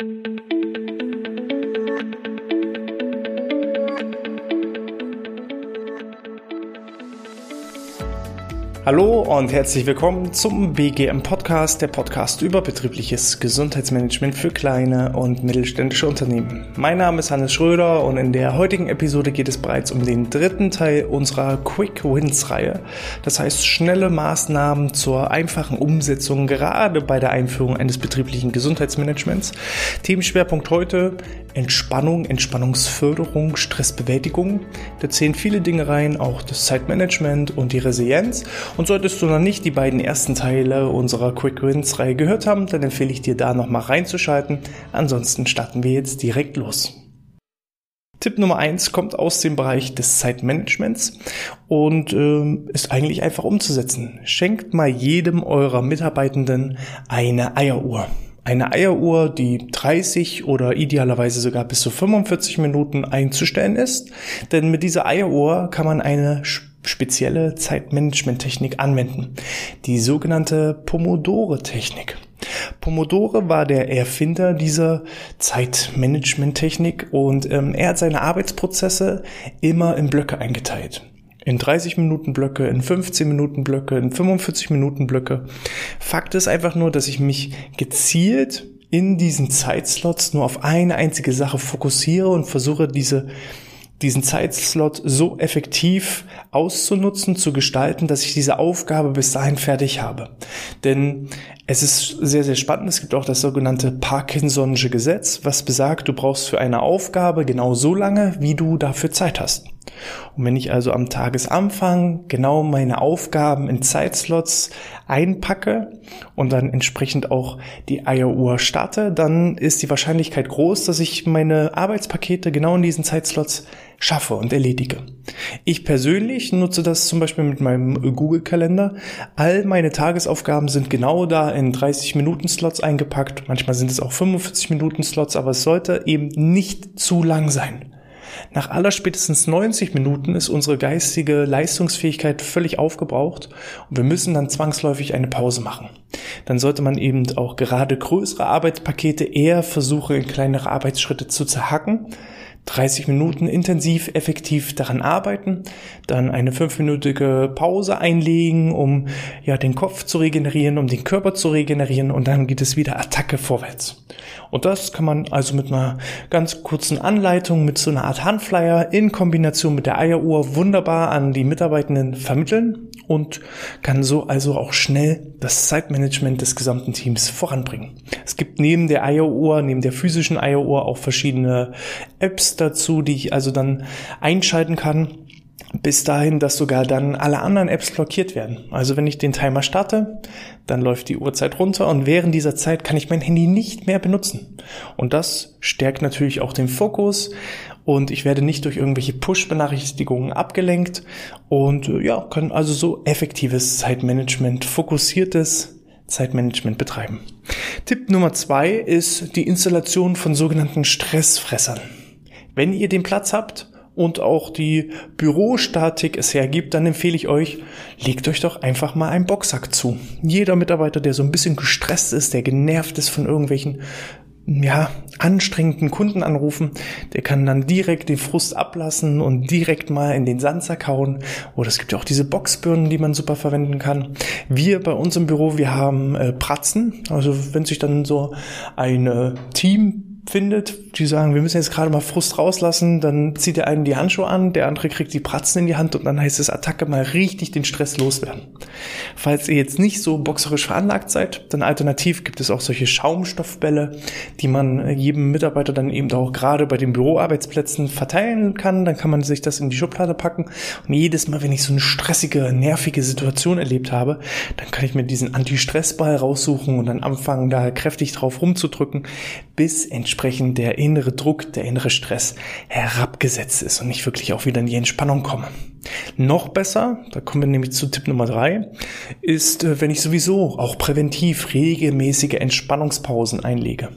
Hallo und herzlich willkommen zum BGM Podcast, der Podcast über betriebliches Gesundheitsmanagement für kleine und mittelständische Unternehmen. Mein Name ist Hannes Schröder und in der heutigen Episode geht es bereits um den dritten Teil unserer Quick Wins Reihe. Das heißt schnelle Maßnahmen zur einfachen Umsetzung gerade bei der Einführung eines betrieblichen Gesundheitsmanagements. Themenschwerpunkt heute Entspannung, Entspannungsförderung, Stressbewältigung. Da zählen viele Dinge rein, auch das Zeitmanagement und die Resilienz. Und solltest du noch nicht die beiden ersten Teile unserer Quick Wins Reihe gehört haben, dann empfehle ich dir da nochmal reinzuschalten. Ansonsten starten wir jetzt direkt los. Tipp Nummer eins kommt aus dem Bereich des Zeitmanagements und äh, ist eigentlich einfach umzusetzen. Schenkt mal jedem eurer Mitarbeitenden eine Eieruhr. Eine Eieruhr, die 30 oder idealerweise sogar bis zu 45 Minuten einzustellen ist. Denn mit dieser Eieruhr kann man eine spezielle Zeitmanagement-Technik anwenden. Die sogenannte Pomodore-Technik. Pomodore war der Erfinder dieser Zeitmanagement-Technik und ähm, er hat seine Arbeitsprozesse immer in Blöcke eingeteilt. In 30 Minuten Blöcke, in 15 Minuten Blöcke, in 45 Minuten Blöcke. Fakt ist einfach nur, dass ich mich gezielt in diesen Zeitslots nur auf eine einzige Sache fokussiere und versuche diese diesen Zeitslot so effektiv auszunutzen, zu gestalten, dass ich diese Aufgabe bis dahin fertig habe. Denn es ist sehr, sehr spannend. Es gibt auch das sogenannte Parkinson'sche Gesetz, was besagt, du brauchst für eine Aufgabe genau so lange, wie du dafür Zeit hast. Und wenn ich also am Tagesanfang genau meine Aufgaben in Zeitslots einpacke und dann entsprechend auch die Eieruhr starte, dann ist die Wahrscheinlichkeit groß, dass ich meine Arbeitspakete genau in diesen Zeitslots schaffe und erledige. Ich persönlich nutze das zum Beispiel mit meinem Google-Kalender. All meine Tagesaufgaben sind genau da in 30 Minuten Slots eingepackt. Manchmal sind es auch 45 Minuten Slots, aber es sollte eben nicht zu lang sein. Nach aller spätestens 90 Minuten ist unsere geistige Leistungsfähigkeit völlig aufgebraucht und wir müssen dann zwangsläufig eine Pause machen. Dann sollte man eben auch gerade größere Arbeitspakete eher versuchen, in kleinere Arbeitsschritte zu zerhacken, 30 Minuten intensiv, effektiv daran arbeiten, dann eine fünfminütige Pause einlegen, um ja den Kopf zu regenerieren, um den Körper zu regenerieren und dann geht es wieder Attacke vorwärts. Und das kann man also mit einer ganz kurzen Anleitung, mit so einer Art Handflyer in Kombination mit der Eieruhr wunderbar an die Mitarbeitenden vermitteln und kann so also auch schnell das Zeitmanagement des gesamten Teams voranbringen. Es gibt neben der Eieruhr, neben der physischen Eieruhr auch verschiedene Apps dazu, die ich also dann einschalten kann bis dahin, dass sogar dann alle anderen Apps blockiert werden. Also wenn ich den Timer starte, dann läuft die Uhrzeit runter und während dieser Zeit kann ich mein Handy nicht mehr benutzen. Und das stärkt natürlich auch den Fokus und ich werde nicht durch irgendwelche Push-Benachrichtigungen abgelenkt und äh, ja, kann also so effektives Zeitmanagement, fokussiertes Zeitmanagement betreiben. Tipp Nummer zwei ist die Installation von sogenannten Stressfressern. Wenn ihr den Platz habt, und auch die Bürostatik es hergibt, dann empfehle ich euch, legt euch doch einfach mal einen Boxsack zu. Jeder Mitarbeiter, der so ein bisschen gestresst ist, der genervt ist von irgendwelchen ja, anstrengenden Kunden anrufen, der kann dann direkt den Frust ablassen und direkt mal in den Sandsack hauen. Oder es gibt ja auch diese Boxbirnen, die man super verwenden kann. Wir bei uns im Büro, wir haben äh, Pratzen. Also wenn sich dann so ein äh, Team findet, die sagen, wir müssen jetzt gerade mal Frust rauslassen, dann zieht der eine die Handschuhe an, der andere kriegt die Pratzen in die Hand und dann heißt es Attacke mal richtig den Stress loswerden. Falls ihr jetzt nicht so boxerisch veranlagt seid, dann alternativ gibt es auch solche Schaumstoffbälle, die man jedem Mitarbeiter dann eben auch gerade bei den Büroarbeitsplätzen verteilen kann. Dann kann man sich das in die Schublade packen und jedes Mal, wenn ich so eine stressige, nervige Situation erlebt habe, dann kann ich mir diesen Anti-Stress-Ball raussuchen und dann anfangen, da kräftig drauf rumzudrücken, bis entsprechend der innere Druck, der innere Stress herabgesetzt ist und ich wirklich auch wieder in die Entspannung komme. Noch besser, da kommen wir nämlich zu Tipp Nummer drei, ist, äh, wenn ich sowieso auch präventiv regelmäßige Entspannungspausen einlege.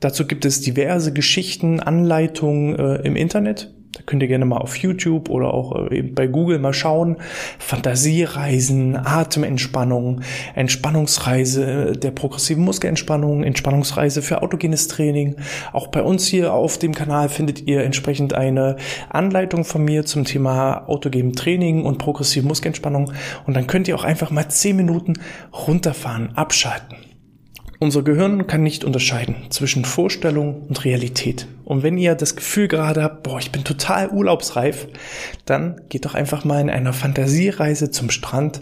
Dazu gibt es diverse Geschichten, Anleitungen äh, im Internet Da könnt ihr gerne mal auf YouTube oder auch äh, bei Google mal schauen. Fantasiereisen, Atementspannung, Entspannungsreise der progressiven Muskelentspannung, Entspannungsreise für autogenes Training. Auch bei uns hier auf dem Kanal findet ihr entsprechend eine Anleitung von mir zum Thema autogenem Training und progressive Muskelentspannung. Und dann könnt ihr auch einfach mal zehn Minuten runterfahren, abschalten. Unser Gehirn kann nicht unterscheiden zwischen Vorstellung und Realität. Und wenn ihr das Gefühl gerade habt, boah, ich bin total urlaubsreif, dann geht doch einfach mal in einer Fantasiereise zum Strand,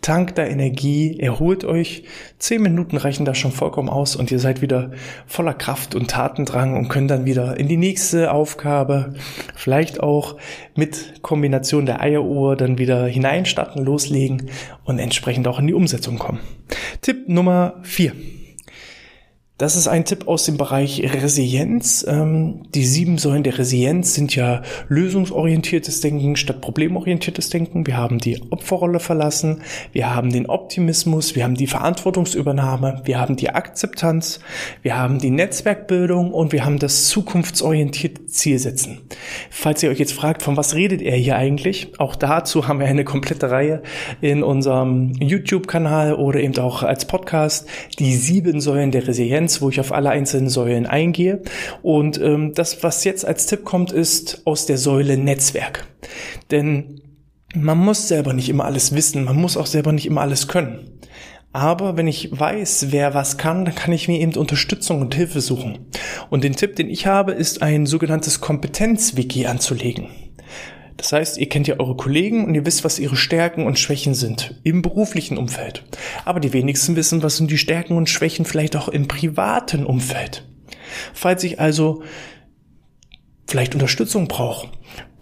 tankt da Energie, erholt euch. Zehn Minuten reichen da schon vollkommen aus und ihr seid wieder voller Kraft und Tatendrang und könnt dann wieder in die nächste Aufgabe, vielleicht auch mit Kombination der Eieruhr dann wieder hineinstarten, loslegen und entsprechend auch in die Umsetzung kommen. Tipp Nummer vier. Das ist ein Tipp aus dem Bereich Resilienz. Ähm, die sieben Säulen der Resilienz sind ja lösungsorientiertes Denken statt problemorientiertes Denken. Wir haben die Opferrolle verlassen, wir haben den Optimismus, wir haben die Verantwortungsübernahme, wir haben die Akzeptanz, wir haben die Netzwerkbildung. Und wir haben das zukunftsorientierte Zielsetzen. Falls ihr euch jetzt fragt, von was redet er hier eigentlich, auch dazu haben wir eine komplette Reihe in unserem YouTube-Kanal oder eben auch als Podcast, die sieben Säulen der Resilienz Sequenz, wo ich auf alle einzelnen Säulen eingehe. Und ähm, das, was jetzt als Tipp kommt, ist aus der Säule Netzwerk. Denn man muss selber nicht immer alles wissen, man muss auch selber nicht immer alles können. Aber wenn ich weiß, wer was kann, dann kann ich mir eben Unterstützung und Hilfe suchen. Und den Tipp, den ich habe, ist ein sogenanntes Kompetenz-Wiki anzulegen. Das heißt, ihr kennt ja eure Kollegen und ihr wisst, was ihre Stärken und Schwächen sind im beruflichen Umfeld. Aber die wenigsten wissen, was sind die Stärken und Schwächen vielleicht auch im privaten Umfeld. Falls ich also vielleicht Unterstützung brauche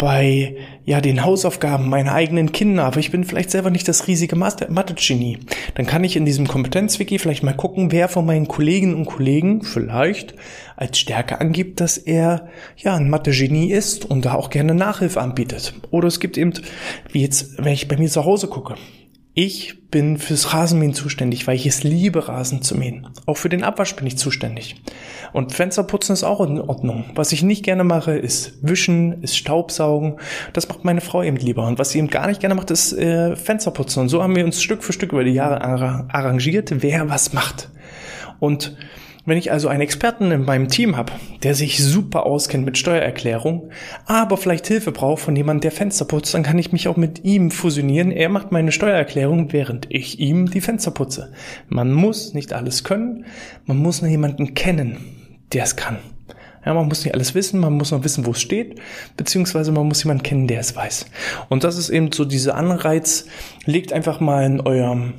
bei ja den Hausaufgaben meiner eigenen Kinder, aber ich bin vielleicht selber nicht das riesige Mathe-Genie, dann kann ich in diesem Kompetenzwiki vielleicht mal gucken, wer von meinen Kolleginnen und Kollegen vielleicht als Stärke angibt, dass er ja ein Mathe-Genie ist und da auch gerne Nachhilfe anbietet. Oder es gibt eben, wie jetzt, wenn ich bei mir zu Hause gucke, ich bin fürs Rasenmähen zuständig, weil ich es liebe, Rasen zu mähen. Auch für den Abwasch bin ich zuständig. Und Fensterputzen ist auch in Ordnung. Was ich nicht gerne mache, ist Wischen, ist Staubsaugen. Das macht meine Frau eben lieber. Und was sie eben gar nicht gerne macht, ist äh, Fensterputzen. Und so haben wir uns Stück für Stück über die Jahre arrangiert, wer was macht. Und wenn ich also einen Experten in meinem Team habe, der sich super auskennt mit Steuererklärung, aber vielleicht Hilfe braucht von jemandem, der Fenster putzt, dann kann ich mich auch mit ihm fusionieren. Er macht meine Steuererklärung, während ich ihm die Fenster putze. Man muss nicht alles können, man muss nur jemanden kennen, der es kann. Ja, man muss nicht alles wissen, man muss noch wissen, wo es steht, beziehungsweise man muss jemanden kennen, der es weiß. Und das ist eben so dieser Anreiz, legt einfach mal in eurem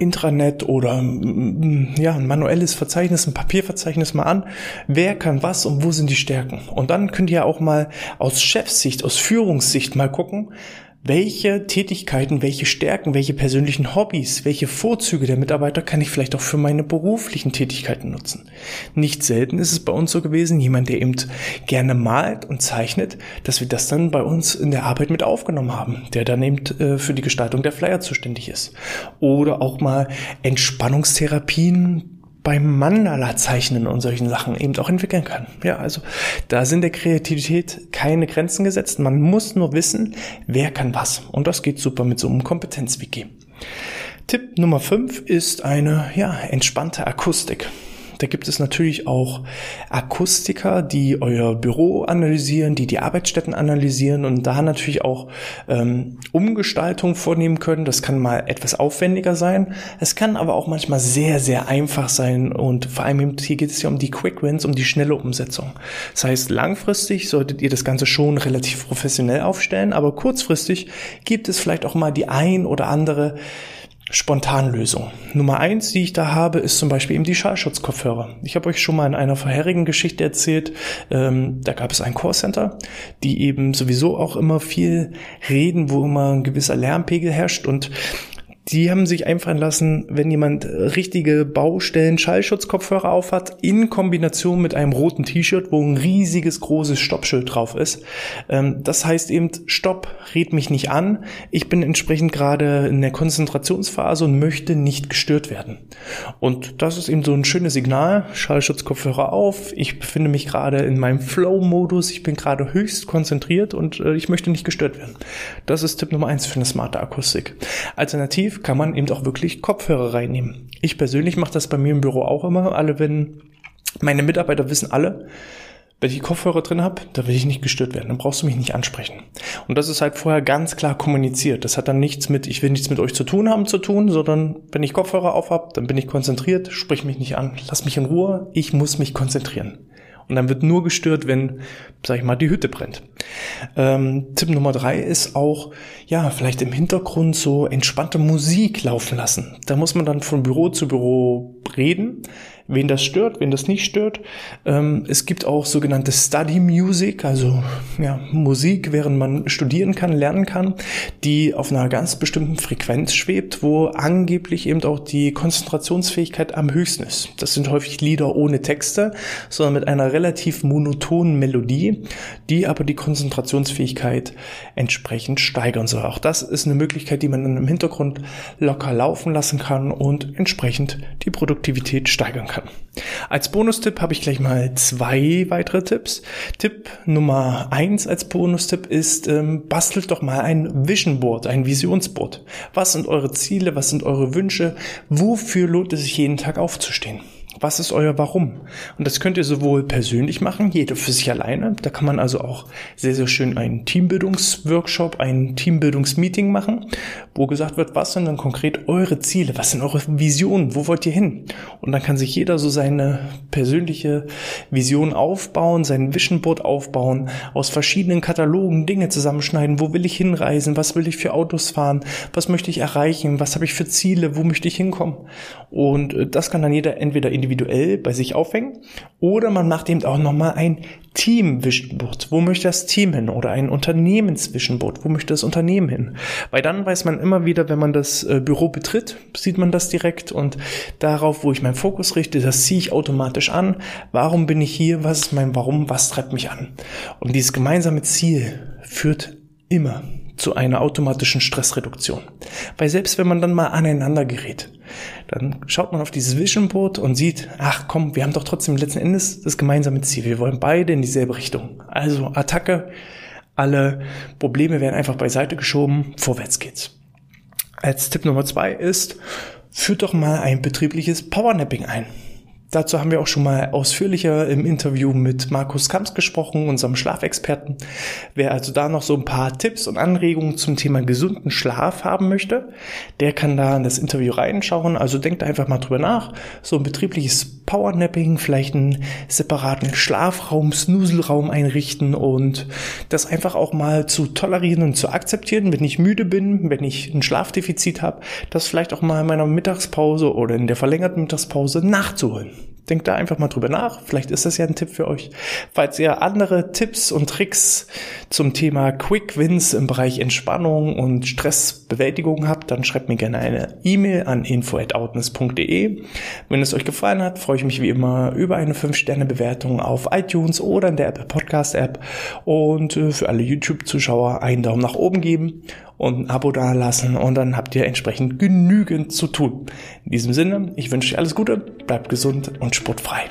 Intranet oder mm, ja, ein manuelles Verzeichnis, ein Papierverzeichnis mal an. Wer kann was und wo sind die Stärken? Und dann könnt ihr auch mal aus Chefssicht, aus Führungssicht mal gucken, welche Tätigkeiten, welche Stärken, welche persönlichen Hobbys, welche Vorzüge der Mitarbeiter kann ich vielleicht auch für meine beruflichen Tätigkeiten nutzen. Nicht selten ist es bei uns so gewesen, jemand, der eben gerne malt und zeichnet, dass wir das dann bei uns in der Arbeit mit aufgenommen haben, der dann eben äh, für die Gestaltung der Flyer zuständig ist. Oder auch mal Entspannungstherapien beim Mandala-Zeichnen und solchen Sachen eben auch entwickeln kann. Ja, also da sind der Kreativität keine Grenzen gesetzt. Man muss nur wissen, wer kann was. Und das geht super mit so einem Kompetenzwiki. Tipp Nummer 5 ist eine ja, entspannte Akustik. Da gibt es natürlich auch Akustiker, die euer Büro analysieren, die die Arbeitsstätten analysieren und da natürlich auch ähm, Umgestaltung vornehmen können. Das kann mal etwas aufwendiger sein. Es kann aber auch manchmal sehr, sehr einfach sein und vor allem hier geht es ja um die Quick Wins, um die schnelle Umsetzung. Das heißt, langfristig solltet ihr das Ganze schon relativ professionell aufstellen, aber kurzfristig gibt es vielleicht auch mal die ein oder andere Spontanlösung. Nummer eins, die ich da habe, ist zum Beispiel eben die Schallschutzkopfhörer. Ich habe euch schon mal in einer vorherigen Geschichte erzählt, ähm, da gab es ein Callcenter, die eben sowieso auch immer viel reden, wo immer ein gewisser Lärmpegel herrscht und Die haben sich einfallen lassen, wenn jemand richtige Baustellen Schallschutzkopfhörer aufhat, in Kombination mit einem roten T-Shirt, wo ein riesiges großes Stoppschild drauf ist. Ähm, das heißt eben, Stopp, red mich nicht an. Ich bin entsprechend gerade in der Konzentrationsphase und möchte nicht gestört werden. Und das ist eben so ein schönes Signal. Schallschutzkopfhörer auf. Ich befinde mich gerade in meinem Flow-Modus. Ich bin gerade höchst konzentriert und äh, ich möchte nicht gestört werden. Das ist Tipp Nummer eins für eine smarte Akustik. Alternativ kann man eben auch wirklich Kopfhörer reinnehmen. Ich persönlich mache das bei mir im Büro auch immer. Alle, wenn meine Mitarbeiter wissen alle, wenn ich Kopfhörer drin habe, da will ich nicht gestört werden. Dann brauchst du mich nicht ansprechen. Und das ist halt vorher ganz klar kommuniziert. Das hat dann nichts mit, ich will nichts mit euch zu tun haben zu tun, sondern wenn ich Kopfhörer auf habe, dann bin ich konzentriert, sprich mich nicht an, lass mich in Ruhe, ich muss mich konzentrieren. Und dann wird nur gestört, wenn, sag ich mal, die Hütte brennt. Ähm, Tipp Nummer drei ist auch, ja, vielleicht im Hintergrund so entspannte Musik laufen lassen. Da muss man dann von Büro zu Büro reden wen das stört, wen das nicht stört. Ähm, es gibt auch sogenannte Study Music, also ja, Musik, während man studieren kann, lernen kann, die auf einer ganz bestimmten Frequenz schwebt, wo angeblich eben auch die Konzentrationsfähigkeit am höchsten ist. Das sind häufig Lieder ohne Texte, sondern mit einer relativ monotonen Melodie, die aber die Konzentrationsfähigkeit entsprechend steigern soll. Auch das ist eine Möglichkeit, die man dann im Hintergrund locker laufen lassen kann und entsprechend die Produktivität steigern kann kann. Als Bonustipp habe ich gleich mal zwei weitere Tipps. Tipp Nummer eins als Bonustipp ist, ähm, bastelt doch mal ein Vision Board, ein Visionsboard. Was sind eure Ziele? Was sind eure Wünsche? Wofür lohnt es sich jeden Tag aufzustehen? Was ist euer Warum? Und das könnt ihr sowohl persönlich machen, jeder für sich alleine. Da kann man also auch sehr, sehr schön einen Teambildungsworkshop, ein Teambildungsmeeting machen, wo gesagt wird, was sind dann konkret eure Ziele? Was sind eure Visionen? Wo wollt ihr hin? Und dann kann sich jeder so seine persönliche Vision aufbauen, sein Vision Board aufbauen, aus verschiedenen Katalogen Dinge zusammenschneiden. Wo will ich hinreisen? Was will ich für Autos fahren? Was möchte ich erreichen? Was habe ich für Ziele? Wo möchte ich hinkommen? Und äh, das kann dann jeder entweder individuell individuell bei sich aufhängen. Oder man macht eben auch nochmal ein Team-Vision-Board. Wo möchte das Team hin? Oder ein Unternehmens-Vision-Board. Wo möchte das Unternehmen hin? Weil dann weiß man immer wieder, wenn man das äh, Büro betritt, sieht man das direkt und darauf, wo ich meinen Fokus richte, das ziehe ich automatisch an. Warum bin ich hier? Was ist mein Warum? Was treibt mich an? Und dieses gemeinsame Ziel führt immer zu einer automatischen Stressreduktion. Weil selbst wenn man dann mal aneinander gerät, dann schaut man auf dieses Vision Board und sieht, ach komm, wir haben doch trotzdem letzten Endes das gemeinsame Ziel. Wir wollen beide in dieselbe Richtung. Also Attacke, alle Probleme werden einfach beiseite geschoben, vorwärts geht's. Als Tipp Nummer zwei ist, führt doch mal ein betriebliches Powernapping ein. Dazu haben wir auch schon mal ausführlicher im Interview mit Markus Kamps gesprochen, unserem Schlafexperten. Wer also da noch so ein paar Tipps und Anregungen zum Thema gesunden Schlaf haben möchte, der kann da in das Interview reinschauen. Also denkt einfach mal drüber nach. So ein betriebliches Powernapping, vielleicht einen separaten Schlafraum, Snuselraum einrichten und das einfach auch mal zu tolerieren und zu akzeptieren, wenn ich müde bin, wenn ich ein Schlafdefizit habe, das vielleicht auch mal in meiner Mittagspause oder in der verlängerten Mittagspause nachzuholen. Denkt da einfach mal drüber nach. Vielleicht ist das ja ein Tipp für euch. Falls ihr andere Tipps und Tricks zum Thema Quick Wins im Bereich Entspannung und Stressbewältigung habt, dann schreibt mir gerne eine E-Mail an info@outness.de. Wenn es euch gefallen hat, freue ich mich wie immer über eine 5-Sterne-Bewertung auf iTunes oder in der Apple Podcast App. Und äh, für alle YouTube-Zuschauer einen Daumen nach oben geben und ein Abo dalassen und dann habt ihr entsprechend genügend zu tun. In diesem Sinne, ich wünsche euch alles Gute, bleibt gesund und sportfrei.